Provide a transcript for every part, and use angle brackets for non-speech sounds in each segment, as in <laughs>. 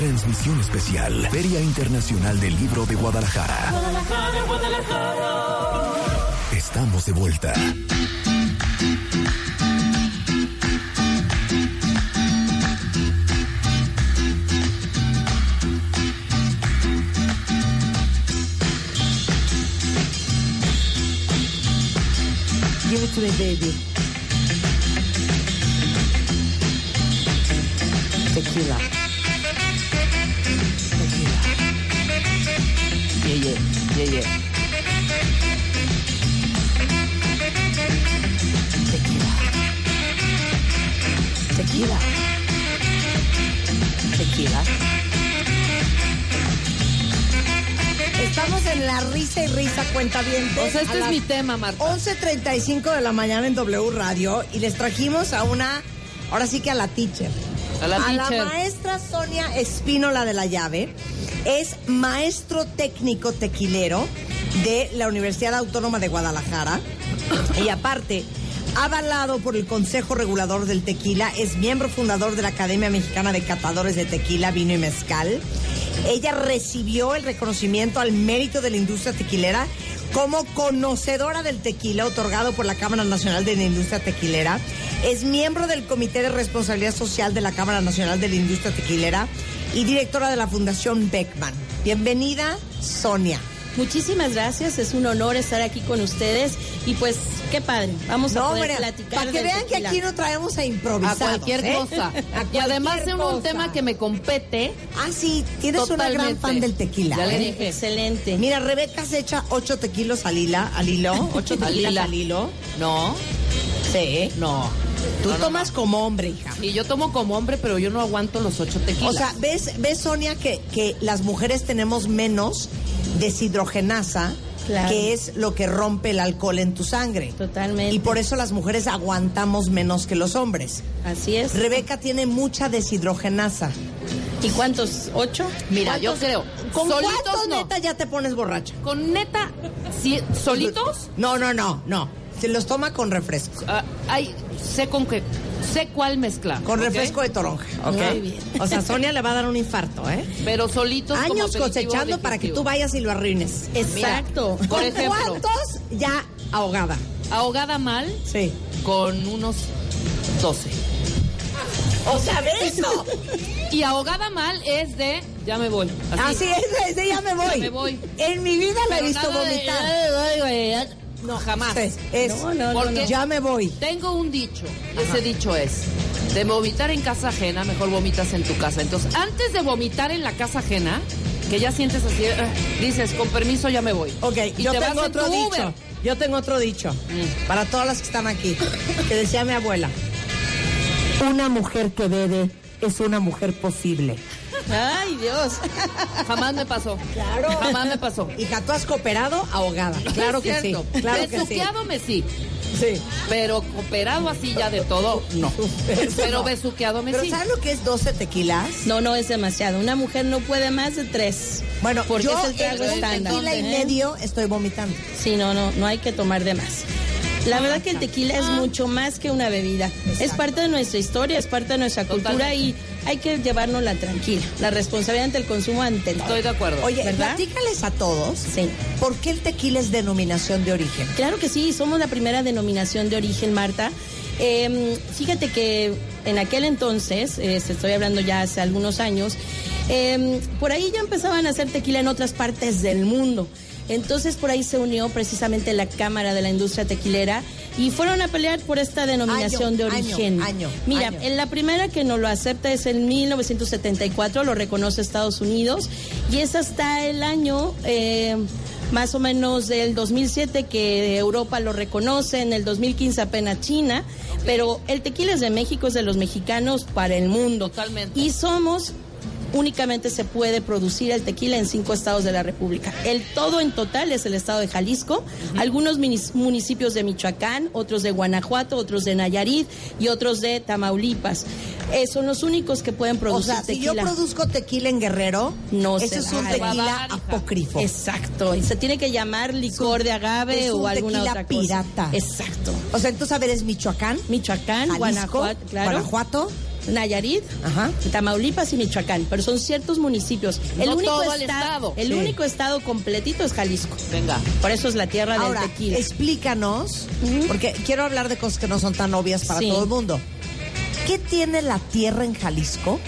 Transmisión especial. Feria Internacional del Libro de Guadalajara. Estamos de vuelta. Give it to me, baby. Tequila. Tequila. Tequila. Estamos en la risa y risa cuenta bien. O sea, este es mi tema, Marta. 11.35 de la mañana en W Radio y les trajimos a una, ahora sí que a la teacher. A la teacher. maestra Sonia Espínola de la Llave. Es maestro técnico tequilero de la Universidad Autónoma de Guadalajara. Y aparte, avalado por el Consejo Regulador del Tequila, es miembro fundador de la Academia Mexicana de Catadores de Tequila, Vino y Mezcal. Ella recibió el reconocimiento al mérito de la industria tequilera como conocedora del tequila otorgado por la Cámara Nacional de la Industria Tequilera. Es miembro del Comité de Responsabilidad Social de la Cámara Nacional de la Industria Tequilera y directora de la Fundación Beckman. Bienvenida, Sonia. Muchísimas gracias, es un honor estar aquí con ustedes y pues qué padre, vamos a poder platicar. para que vean que aquí no traemos a improvisar. A cualquier cosa. <laughs> y además en un tema que me compete. Ah, sí, tienes una gran fan del tequila. Ya le ¿eh? dije. Excelente. Mira, Rebeca se echa ocho tequilos al, hila, al hilo. <laughs> Ocho Al tequilas al hilo. No, Sí. no. Tú No, no, tomas como hombre, hija. Y yo tomo como hombre, pero yo no aguanto los ocho tequilas. O sea, ¿ves, ves Sonia, que, que las mujeres tenemos menos deshidrogenasa, Claro. que es lo que rompe el alcohol en tu sangre. Totalmente. Y por eso las mujeres aguantamos menos que los hombres. Así es. Rebeca tiene mucha deshidrogenasa. ¿Y cuántos? ¿Ocho? Mira, yo ¿Cuántos- creo. ¿Con solitos cuántos no. neta ya te pones borracha? Con neta, si- solitos, No, no, no, no. Se los toma con refresco. ah, ay, sé con qué, sé cuál mezclar. Con refresco de toronja, ¿ok? Muy bien. O sea, Sonia le va a dar un infarto, ¿eh? Pero solitos Años cosechando para que tú vayas y lo arruines. Exacto. Por ¿Con ejemplo. cuántos ya ahogada? Ahogada mal Sí. con unos 12. O sea, de eso. Y ahogada mal es de ya me voy. Así es, es de ya me voy. Ya me voy. En mi vida la he visto nada de, vomitar. "Ya me voy, güey, ya". No, jamás. Es, es, No, no, no, Porque no. ya me voy. tengo un dicho. Ese dicho es, de vomitar en casa ajena, mejor vomitas en tu casa. Entonces, antes de vomitar en la casa ajena, que ya sientes así, ah, dices, con permiso ya me voy. Ok, y yo te tengo vas en otro tu dicho. Uber. Yo tengo otro dicho. Mm. Para todas las que están aquí. Que decía mi abuela. Una mujer que bebe es una mujer posible. Ay, Dios. <laughs> Jamás me pasó. Claro. Jamás me pasó. Hija, tú has cooperado ahogada. Claro que sí. Claro que sí. Besuqueado me sí. Sí. Pero cooperado así ya de todo, no. <laughs> Pero no. besuqueado me Pero sí. ¿sabes lo que es 12 tequilas? No, no es demasiado. Una mujer no puede más de tres. Bueno, porque yo es el trago estándar. tequila y ¿eh? medio estoy vomitando. Sí, no, no, no hay que tomar de más. La verdad que el tequila es mucho más que una bebida. Es parte de nuestra historia, es parte de nuestra cultura Totalmente. y hay que llevárnosla tranquila. La responsabilidad ante el consumo ante todo. Estoy de acuerdo. Oye, ¿Verdad? platícales a todos. Sí. ¿Por qué el tequila es denominación de origen? Claro que sí, somos la primera denominación de origen, Marta. Eh, fíjate que en aquel entonces, eh, se estoy hablando ya hace algunos años, eh, por ahí ya empezaban a hacer tequila en otras partes del mundo. Entonces por ahí se unió precisamente la Cámara de la Industria Tequilera y fueron a pelear por esta denominación Año, de origen. año, Mira, año. en la primera que nos lo acepta es en 1974, lo reconoce Estados Unidos y es hasta el año eh, más o menos del 2007 que Europa lo reconoce, en el 2015 apenas China, Pero el tequila es de México, es de los mexicanos para el mundo. Totalmente. Y somos únicamente se puede producir el tequila en cinco estados de la República. El todo en total es el estado de Jalisco, algunos municipios de Michoacán, otros de Guanajuato, otros de Nayarit y otros de Tamaulipas. Eh, son los únicos que pueden O producir sea, si yo tequila. produzco tequila en Guerrero, No ese se es un tequila apócrifo. Exacto, y se tiene que llamar licor de agave es un o alguna tequila otra cosa. pirata. Exacto. O sea, entonces, a ver, es Michoacán, Michoacán, Jalisco, Guanajuato, claro. Guanajuato. Nayarit, Ajá. Tamaulipas y Michoacán, pero son ciertos municipios. El No único todo el esta- estado. el Sí. único estado completito es Jalisco. Venga. Por eso es la tierra Ahora, del tequila. explícanos, porque quiero hablar de cosas que no son tan obvias para Sí. todo el mundo. ¿Qué tiene la tierra en Jalisco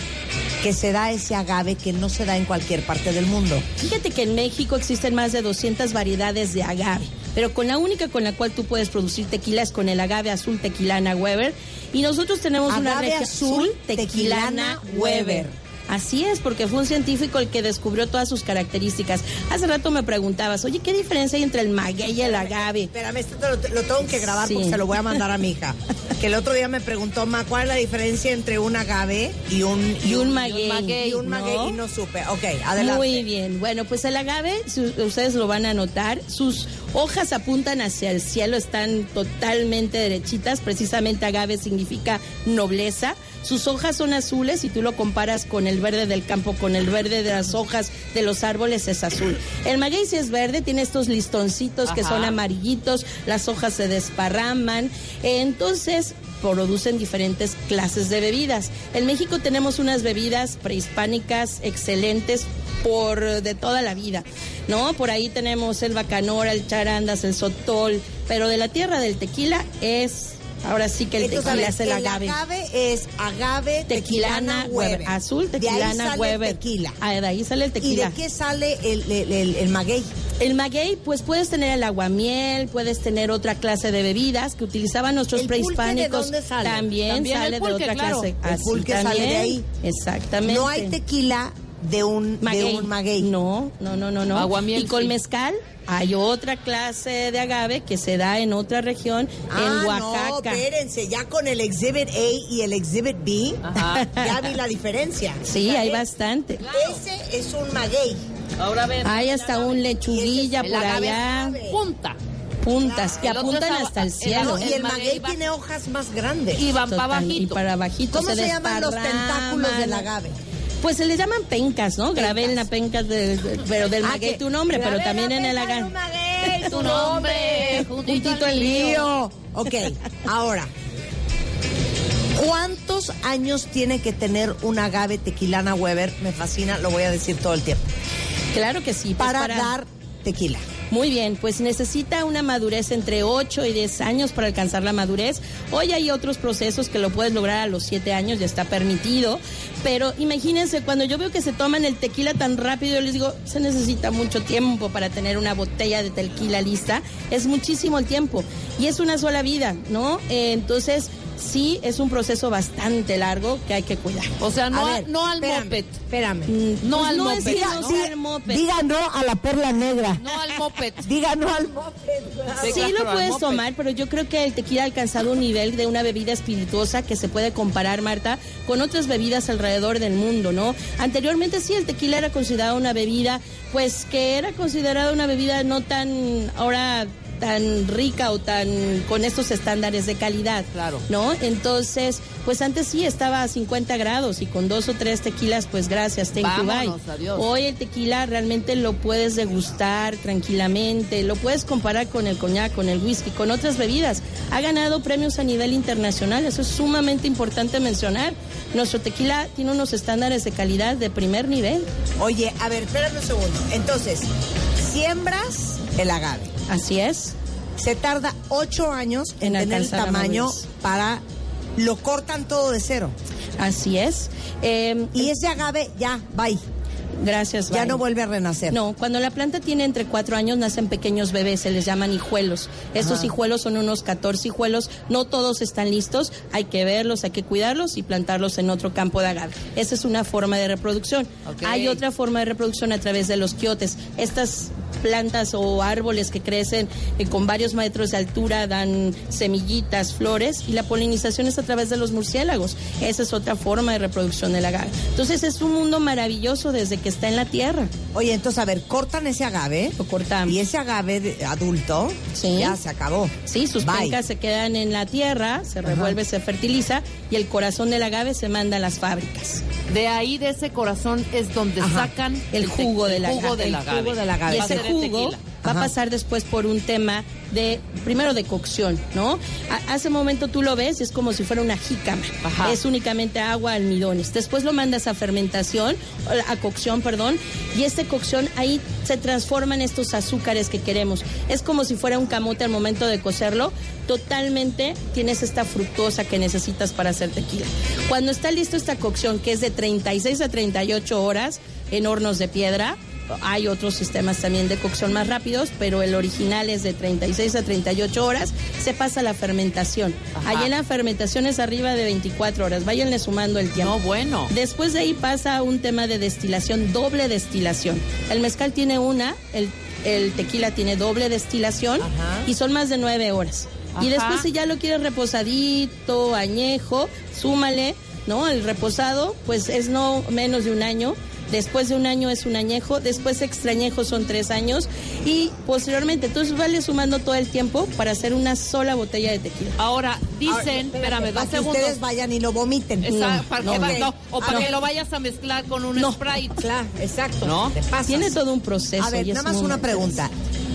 que se da ese agave que no se da en cualquier parte del mundo? Fíjate que en México existen más de 200 variedades de agave, pero con la única con la cual tú puedes producir tequila es con el agave azul tequilana Weber. Y nosotros tenemos una Agave región azul tequilana tequilana Weber. Así es, porque fue un científico el que descubrió todas sus características. Hace rato me preguntabas, oye, ¿qué diferencia hay entre el maguey y el agave? Espérame, esto te lo, lo tengo que grabar Sí. porque se lo voy a mandar a mi hija. <laughs> Que el otro día me preguntó, Ma, ¿cuál es la diferencia entre un agave y un, Y un maguey. maguey, Y un maguey ¿no? y no supe. Ok, adelante. Muy bien. Bueno, pues el agave, si ustedes lo van a notar, sus hojas apuntan hacia el cielo, están totalmente derechitas. Precisamente agave significa nobleza. Sus hojas son azules, si tú lo comparas con el verde del campo, con el verde de las hojas de los árboles, es azul. El maguey sí es verde, tiene estos listoncitos que son amarillitos, las hojas se desparraman. Entonces, producen diferentes clases de bebidas. En México tenemos unas bebidas prehispánicas excelentes por de toda la vida, ¿no? Por ahí tenemos el bacanora, el charandas, el sotol, pero de la tierra del tequila es ahora sí que el Entonces, tequila ver, es el agave. es agave Tequilana Weber, azul De ahí tequilana sale el tequila. Ah, de ahí sale el ¿Y tequila. de qué sale el, el, el- el maguey? El maguey, pues puedes tener el aguamiel, puedes tener otra clase de bebidas que utilizaban nuestros ¿El pulque de prehispánicos. dónde sale? También, También el sale pulque, de otra claro. clase. El Así pulque sale de ahí. Exactamente. No hay tequila de un maguey. de un maguey. No, no, no, no, no. Aguamiel, y con sí. mezcal hay otra clase de agave que se da en otra región, Ah, en no, Oaxaca. espérense, ya con el Exhibit A y el Exhibit B, Ajá. <laughs> ya vi la diferencia. sí, hay bastante. Ese es un maguey. Ahora a ver. Hay hasta un lechuguilla por allá, punta. puntas, que apuntan hasta el el cielo. No, y el el maguey maguey va- tiene hojas más grandes. Y van para bajito. Y para bajito. ¿Cómo se, llaman los tentáculos del agave? Pues se les llaman pencas, ¿no? Grabé en la penca, de- de- pero del Ah, maguey tu nombre, pero también en el maguey, <laughs> Tu nombre, juntito el. Mío. Ok, ahora. ¿Cuántos años tiene que tener un agave tequilana Weber? Me fascina, lo voy a decir todo el tiempo. Claro que sí. pues Para, dar tequila. Muy bien, pues necesita una madurez entre 8 y 10 años para alcanzar la madurez. Hoy hay otros procesos que lo puedes lograr a los 7 años, ya está permitido. Pero imagínense, cuando yo veo que se toman el tequila tan rápido, yo les digo, se necesita mucho tiempo para tener una botella de tequila lista. Es muchísimo el tiempo. Y es una sola vida, ¿no? Eh, entonces, sí, es un proceso bastante largo que hay que cuidar. O sea, no, A a- ver, no al espérame, moped. Espérame. Mm, No pues al no moped, es que ¿no? no moped. Diga no a la perla negra. No al moped. <laughs> Diga no al moped. Sí, Sí, lo puedes tomar, pero yo creo que el tequila ha alcanzado un nivel de una bebida espirituosa que se puede comparar, Marta, con otras bebidas alrededor del mundo, ¿no? Anteriormente sí, el tequila era considerado una bebida, pues que era considerada una bebida no tan, ahora tan rica o tan con estos estándares de calidad, Claro. ¿no? Entonces, pues antes sí estaba a 50 grados y con dos o tres tequilas, pues gracias, thank you, bye. Adiós. Hoy el tequila realmente lo puedes degustar tranquilamente, lo puedes comparar con el coñac, con el whisky, con otras bebidas. Ha ganado premios a nivel internacional, eso es sumamente importante mencionar. Nuestro tequila tiene unos estándares de calidad de primer nivel, Oye, a ver, espérame un segundo. Entonces, siembras el agave. Así es. Se tarda ocho años en, En tener el tamaño para... Lo cortan todo de cero. Así es. Eh, Y ese agave, ya, bye. gracias. Ya bye. no vuelve a renacer. No, cuando la planta tiene entre cuatro años nacen pequeños bebés, se les llaman hijuelos. Estos Ajá. hijuelos son unos 14 hijuelos, no todos están listos, hay que verlos, hay que cuidarlos y plantarlos en otro campo de agave. Esa es una forma de reproducción. Hay otra forma de reproducción a través de los quiotes. Estas plantas o árboles que crecen eh, con varios metros de altura, dan semillitas, flores, y la polinización es a través de los murciélagos. Esa es otra forma de reproducción del agave. Entonces es un mundo maravilloso desde que está en la tierra. Oye, entonces, a ver, cortan ese agave. Lo cortamos. Y ese agave de- adulto, Sí. ya se acabó. Sí, sus Bye. pencas se quedan en la tierra, se revuelve, se fertiliza y el corazón del agave se manda a las fábricas. De ahí, de ese corazón, es donde Ajá. sacan El jugo del el jugo agave. del El jugo del agave. Y ese jugo va a pasar después por un tema de, primero de cocción, ¿no? A- hace momento tú lo ves es como si fuera una jícama. Ajá. Es únicamente agua, almidones. Después lo mandas a fermentación, a cocción, perdón, y esta cocción ahí se transforman estos azúcares que queremos. Es como si fuera un camote al momento de cocerlo. Totalmente tienes esta fructosa que necesitas para hacer tequila. Cuando está listo esta cocción, que es de 36 a 38 horas en hornos de piedra, hay otros sistemas también de cocción más rápidos, pero el original es de 36 a 38 horas. Se pasa a la fermentación. Allí en la fermentación es arriba de 24 horas. Váyanle sumando el tiempo. No, bueno. Después de ahí pasa un tema de destilación, doble destilación. El mezcal tiene una, el, el tequila tiene doble destilación Ajá. y son más de nueve horas. Y después si ya lo quieres reposadito, añejo, súmale, ¿no? El reposado, pues es no menos de un año. Después de un año es un añejo, después extrañejo son tres años y posteriormente, entonces vale sumando todo el tiempo para hacer una sola botella de tequila. Ahora, Ahora, dicen, espérate, espérame, dos para que segundos. ustedes vayan y lo vomiten. Esa- No, para no, que va- ok. no, o para Ah, que lo vayas a mezclar con un No. Sprite. Claro, exacto. ¿No? Te. Tiene todo un proceso. A ver, y nada más una pregunta.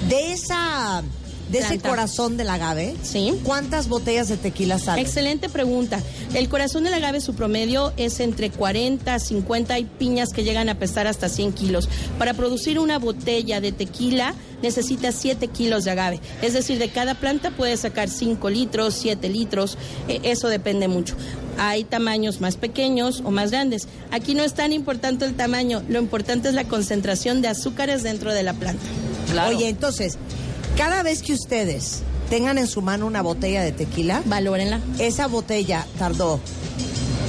De esa, de ese corazón del agave, Sí. ¿cuántas botellas de tequila salen? Excelente pregunta. El corazón del agave, su promedio es entre 40, 50 hay piñas que llegan a pesar hasta 100 kilos. Para producir una botella de tequila necesita 7 kilos de agave. Es decir, de cada planta puede sacar 5 litros, 7 litros. Eh, eso depende mucho. Hay tamaños más pequeños o más grandes. Aquí no es tan importante el tamaño, lo importante es la concentración de azúcares dentro de la planta. Claro. Oye, entonces, cada vez que ustedes tengan en su mano una botella de tequila, Valórenla. esa botella tardó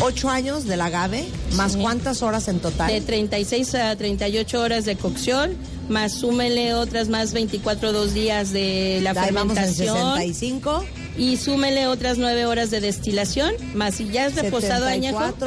ocho años del agave, más Sí. cuántas horas en total. De 36 a 38 horas de cocción, más súmele otras más 24 dos días de la Ahí vamos en fermentación 65. y súmele otras 9 horas de destilación, más si ya es reposado 74.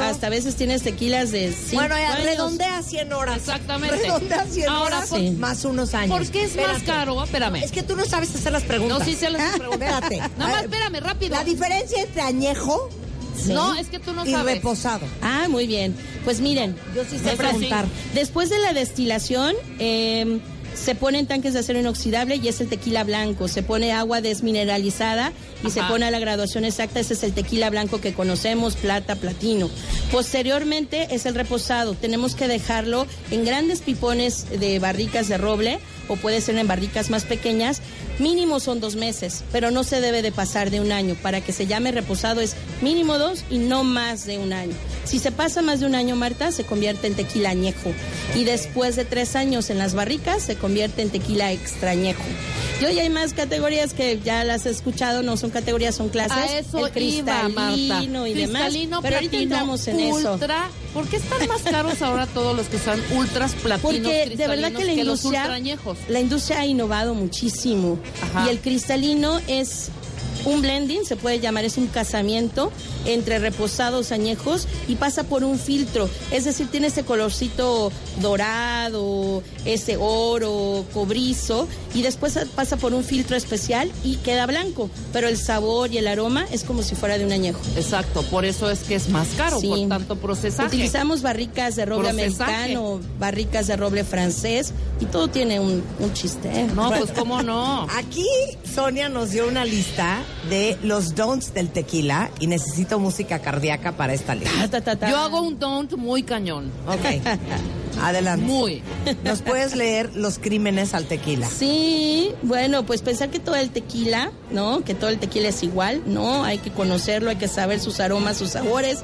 añejo, hasta a veces tienes tequilas de 5 Bueno, ya años. redondea 100 horas. Exactamente. Redondea 100 Ahora, horas sí. más unos años. ¿Por qué es más Espérate. caro? Espérame. Es que tú no sabes hacer las preguntas. No, sí sé las <laughs> preguntas. Espérate. Nada más, espérame, rápido. La diferencia entre añejo Sí. No, es que tú no y sabes. reposado. Ah, muy bien. Pues miren, Yo sí sé preguntar. Después de la destilación, eh, se ponen tanques de acero inoxidable y es el tequila blanco. Se pone agua desmineralizada y se pone a la graduación exacta. Ese es el tequila blanco que conocemos, plata, platino. Posteriormente es el reposado. Tenemos que dejarlo en grandes pipones de barricas de roble o puede ser en barricas más pequeñas. Mínimo son dos meses, pero no se debe de pasar de un año. Para que se llame reposado es mínimo dos y no más de un año. Si se pasa más de un año, Marta, se convierte en tequila añejo. Y después de tres años en las barricas, se convierte en tequila extrañejo. Y hoy hay más categorías que ya las he escuchado, no son categorías, son clases. A eso el iba, Marta. cristalino y demás. Pero ahorita platino, entramos en eso. ultra. ¿Por qué están más caros ahora todos los que son ultras platinos Porque de verdad que la industria? La industria ha innovado muchísimo. Ajá. Y el cristalino es un blending, se puede llamar, es un casamiento entre reposados añejos y pasa por un filtro. Es decir, tiene ese colorcito dorado, ese oro, cobrizo, y después pasa por un filtro especial y queda blanco. Pero el sabor y el aroma es como si fuera de un añejo. Exacto, por eso es que es más caro, Sí. por tanto procesaje. Utilizamos barricas de roble Procesaje. americano, barricas de roble francés y todo tiene un, un chiste. ¿eh? No, pues cómo no. Aquí Sonia nos dio una lista de los don'ts del tequila y necesito música cardíaca para esta lista. Ta, ta, ta, ta. Yo hago un don't muy cañón. Ok. <laughs> Adelante. Muy. ¿Nos puedes leer los crímenes al tequila? Sí, bueno, pues pensar que todo el tequila, ¿no? Que todo el tequila es igual, ¿no? Hay que conocerlo, hay que saber sus aromas, sus sabores.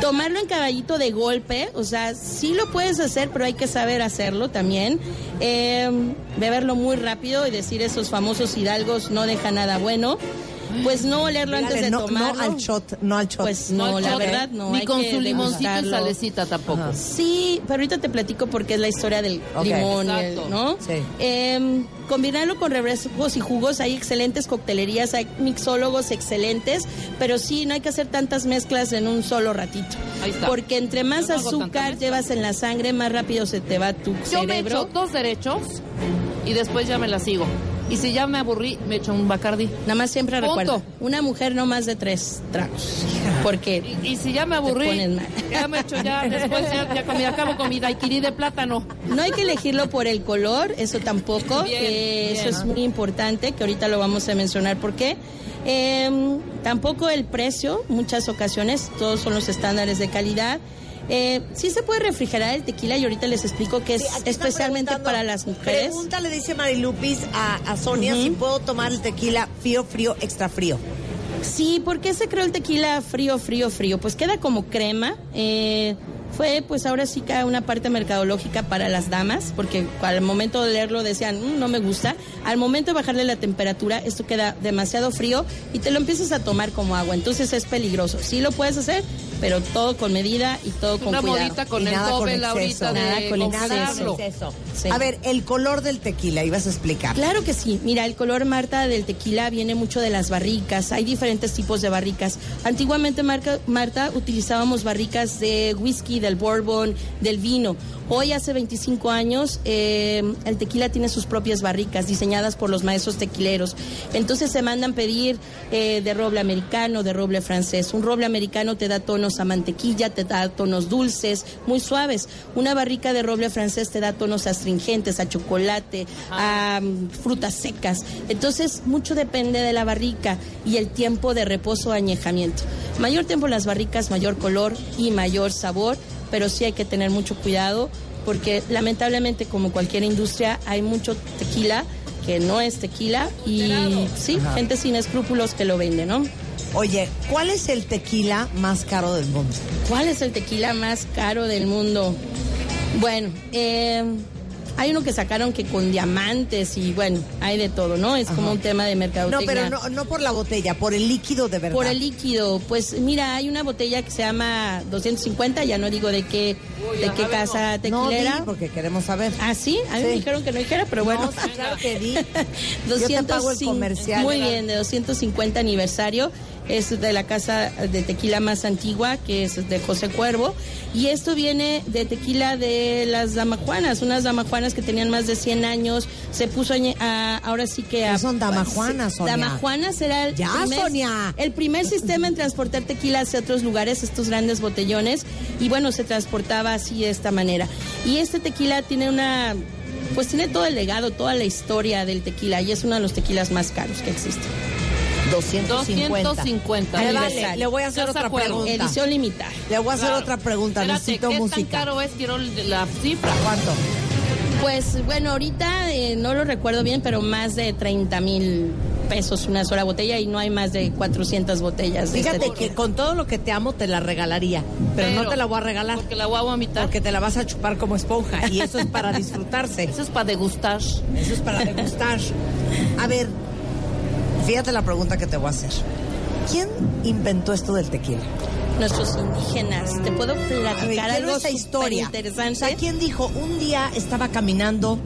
Tomarlo en caballito de golpe, o sea, sí lo puedes hacer, pero hay que saber hacerlo también. Eh, beberlo muy rápido y decir esos famosos hidalgos no deja nada bueno. Pues no olerlo antes de no, tomarlo. no al shot, no al shot. Pues no, la verdad no. Ni hay con que su limoncito y salecita tampoco. Sí, pero ahorita te platico porque es la historia del Ok, limón, y el- exacto. ¿no? Sí. Em, combinarlo con refrescos y jugos, hay excelentes coctelerías, hay mixólogos excelentes, pero sí, no hay que hacer tantas mezclas en un solo ratito. Ahí está. Porque entre más Yo no azúcar llevas en la sangre, más rápido se te va tu Yo me cerebro. echo dos derechos y después ya me la sigo. Y si ya me aburrí, me echo un bacardi. Nada más siempre Punto. recuerda, una mujer no más de tres tragos. Porque Y, y si ya me aburrí, mal. ya me echo ya, después ya, ya comí, acabo con mi daiquiri de plátano. No hay que elegirlo por el color, eso tampoco. Bien, eh, eso es muy importante, que ahorita lo vamos a mencionar por qué. Eh, tampoco el precio, muchas ocasiones, todos son los estándares de calidad. Eh, sí se puede refrigerar el tequila y ahorita les explico que es Sí, especialmente para las mujeres. Pregúntale, dice Marilupis a, a Sonia, si puedo tomar el tequila frío, frío, extra frío. Sí, ¿por qué se creó el tequila frío, frío, frío? Pues queda como crema. eh, fue pues ahora sí que una parte mercadológica para las damas, porque al momento de leerlo decían, "Mm, no me gusta. Al momento de bajarle la temperatura, esto queda demasiado frío y te lo empiezas a tomar como agua. Entonces es peligroso. Sí lo puedes hacer, pero todo con medida y todo con Una cuidado. modita con Y el ahorita de Nada con exceso. Sí. A ver, el color del tequila, ibas a explicar. Claro que sí. Mira, el color Marta del tequila viene mucho de las barricas. Hay diferentes tipos de barricas. Antiguamente, Marca- Marta, utilizábamos barricas de whisky, del bourbon, del vino. Hoy, hace 25 años, eh, el tequila tiene sus propias barricas diseñadas por los maestros tequileros. Entonces se mandan pedir eh, de roble americano, de roble francés. Un roble americano te da tonos a mantequilla, te da tonos dulces, muy suaves. Una barrica de roble francés te da tonos astringentes, a chocolate, a mm, frutas secas. Entonces, mucho depende de la barrica y el tiempo de reposo o añejamiento. Mayor tiempo en las barricas, mayor color y mayor sabor, pero sí hay que tener mucho cuidado porque lamentablemente, como cualquier industria, hay mucho tequila que no es tequila y sí, gente sin escrúpulos que lo vende, ¿no? Oye, ¿cuál es el tequila más caro del mundo? ¿Cuál es el tequila más caro del mundo? Bueno, eh, hay uno que sacaron que con diamantes y bueno, hay de todo, ¿no? Es como un tema de No, mercadotecnia. pero no, no por la botella, por el líquido de verdad. Por el líquido, pues mira, hay una botella que se llama 250, ya no digo de qué, Uy, de qué casa No, tequilera. di, porque queremos saber. Ah, sí, a mí me dijeron que no dijera, pero bueno. No, sí, claro que di. 200 <laughs> Yo te pago el comercial. Muy bien, de 250 aniversario. Es de la casa de tequila más antigua, que es de José Cuervo. Y esto viene de tequila de las damajuanas, unas damajuanas que tenían más de 100 años. Se puso a- ahora sí que a. ¿Qué son damajuanas, Sonia? Damajuanas era el Ya, primer, Sonia. el primer sistema en transportar tequila hacia otros lugares, estos grandes botellones. Y bueno, se transportaba así de esta manera. Y este tequila tiene una. Pues tiene todo el legado, toda la historia del tequila y es uno de los tequilas más caros que existen. 250. 250. Me vale, le voy a hacer ¿Estás de otra acuerdo? pregunta. Edición limitada. Le voy a hacer Claro. otra pregunta. Espérate, Necesito ¿qué tan música. caro es? Quiero la cifra. ¿Cuánto? Pues bueno, ahorita eh, no lo recuerdo bien, pero más de 30 mil pesos una sola botella y no hay más de 400 botellas. De Fíjate este que con todo lo que te amo te la regalaría, pero, no te la voy a regalar Porque la voy a vomitar. porque te la vas a chupar como esponja y eso es para <laughs> disfrutarse. Eso es para degustar. Eso es para degustar. A ver, fíjate la pregunta que te voy a hacer. ¿Quién inventó esto del tequila? Nuestros indígenas. Te puedo ver, platicar quiero algo esa historia. interesante. O sea, ¿quién dijo? Un día estaba caminando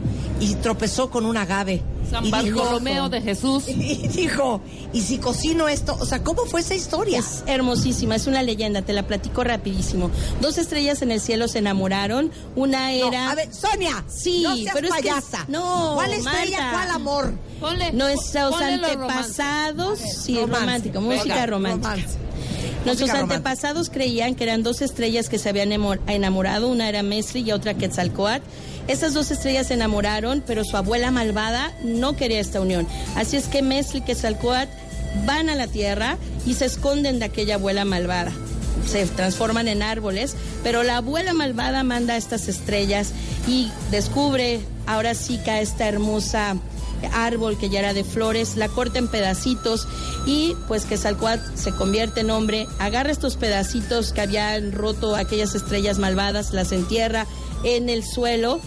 y tropezó con un agave. San y dijo- Bartolomeo de Jesús. <laughs> Y dijo, ¿y si cocino esto? O sea, ¿cómo fue esa historia? Es hermosísima, es una leyenda, te la platico rapidísimo. Dos estrellas en el cielo se enamoraron, una No, era... a ver, Sonia, Sí, no seas pero es que- payasa. no, ¿Cuál estrella, Marta. cuál amor? Ponle. Nuestros ponle antepasados, sí, Romance. romántico, música Venga, romántica. romance. Nuestros Música antepasados creían que eran dos estrellas que se habían emo- enamorado, una era Mesri y otra Quetzalcoatl. Estas dos estrellas se enamoraron, pero su abuela malvada no quería esta unión. Así es que Mesri y Quetzalcoatl van a la tierra y se esconden de aquella abuela malvada. Se transforman en árboles, pero la abuela malvada manda estas estrellas y descubre ahora sí que a esta hermosa árbol que ya era de flores, la corta en pedacitos y pues que Salcuat se convierte en hombre, agarra estos pedacitos que habían roto aquellas estrellas malvadas, las entierra en el suelo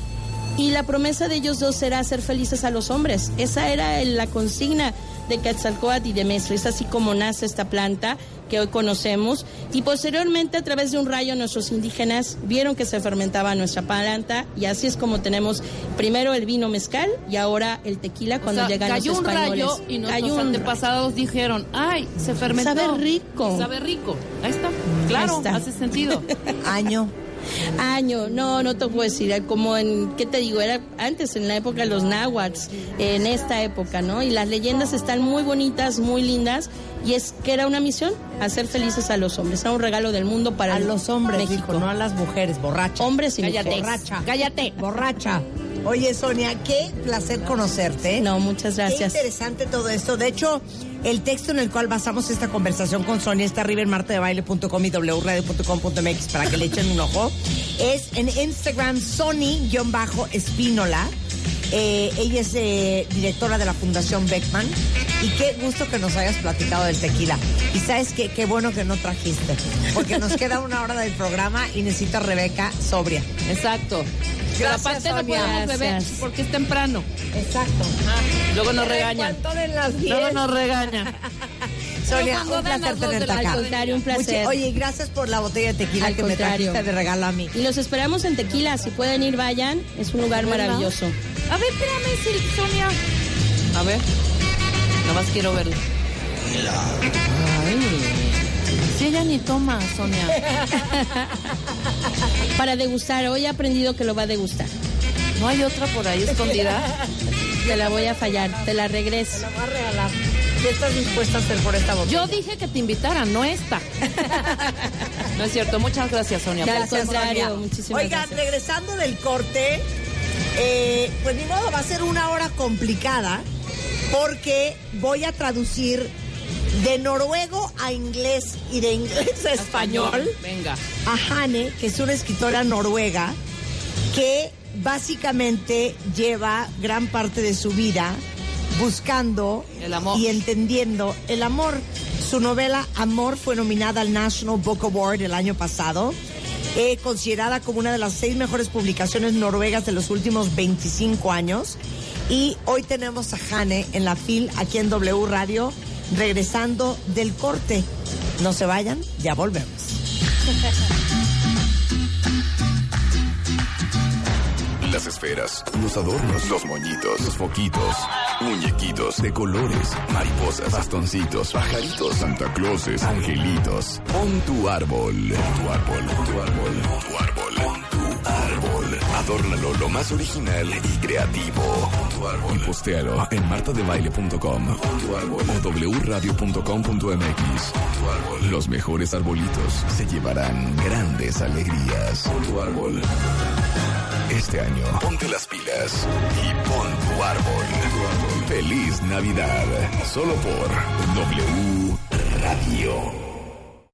y la promesa de ellos dos será hacer felices a los hombres. Esa era el- la consigna de Quetzalcóatl y de Mestre. Es así como nace esta planta que hoy conocemos. Y posteriormente, a través de un rayo, nuestros indígenas vieron que se fermentaba nuestra planta y así es como tenemos primero el vino mezcal y ahora el tequila cuando O sea, llegan cayó los un españoles. rayo y nuestros Cayó un antepasados dijeron, ay, se fermentó. Sabe rico. Sabe rico. Ahí está. Claro, está. hace sentido. <laughs> Año. Año, no, no te puedo decir, como en, ¿qué te digo? Era antes, en la época de los náhuatls, en esta época, ¿no? Y las leyendas están muy bonitas, muy lindas, y es que era una misión, hacer felices a los hombres, era un regalo del mundo para A los hombres, México. dijo, no a las mujeres, borrachas. Hombres y Cállate. mujeres. Borracha. Cállate. Borracha. Oye, Sonia, qué placer conocerte. No, muchas Qué gracias. interesante todo esto. De hecho, el texto en el cual basamos esta conversación con Sonia está arriba en martadebaile.com y wradio.com.mx para que le echen un ojo. Es en Instagram Sony-Espínola. Eh, ella es eh, directora de la Fundación Beckman. Y qué gusto que nos hayas platicado del tequila. Y sabes qué, qué bueno que no trajiste. Porque nos queda una hora del programa y necesita Rebeca sobria. Exacto. Pero Gracias, aparte no Sonia. podemos beber Gracias. porque es temprano. Exacto. Luego nos regañan. ¿Cuánto de las Luego 10? nos regañan. <laughs> Sonia, un placer tenerte la acá. Al contrario, un placer. Oye, y gracias por la botella de tequila Al que contrario. me trajiste de regalo a mí. Y los esperamos en Tequila, si pueden ir, vayan, es un lugar maravilloso. A ver, espérame, Sonia. A ver. Nada más quiero verlo. Ay. Si ella ni toma, Sonia. <laughs> Para degustar, hoy he aprendido que lo va a degustar. ¿No hay otra por ahí escondida? <laughs> Te la voy a fallar, te la regreso. La voy a regalar. ¿Qué estás dispuesta a hacer por esta botella? Yo dije que te invitara, no esta. <laughs> No es cierto. Muchas gracias, Sonia. Al Gracias, contrario, Sonia. muchísimas Oigan, gracias. regresando del corte, eh, pues ni modo, va a ser una hora complicada porque voy a traducir de noruego a inglés y de inglés a español. Venga. a Hane, que es una escritora noruega que básicamente lleva gran parte de su vida buscando El amor. y entendiendo el amor. Su novela Amor fue nominada al National Book Award el año pasado, eh, considerada como una de las seis mejores publicaciones noruegas de los últimos 25 años. Y hoy tenemos a Hane en la FIL aquí en W Radio, regresando del corte. No se vayan, ya volvemos. Las esferas, los adornos, los moñitos, los foquitos, muñequitos de colores, mariposas, bastoncitos, pajaritos, Santa Clauses, angelitos. Pon tu árbol, tu árbol, tu árbol, tu árbol. Adórnalo lo más original y creativo. Tu árbol. Y postéalo en martadebaile.com tu árbol o wradio.com.mx. Tu árbol. Los mejores arbolitos se llevarán grandes alegrías. Tu árbol. Este año, ponte las pilas y pon tu árbol. Feliz Navidad. Solo por W Radio.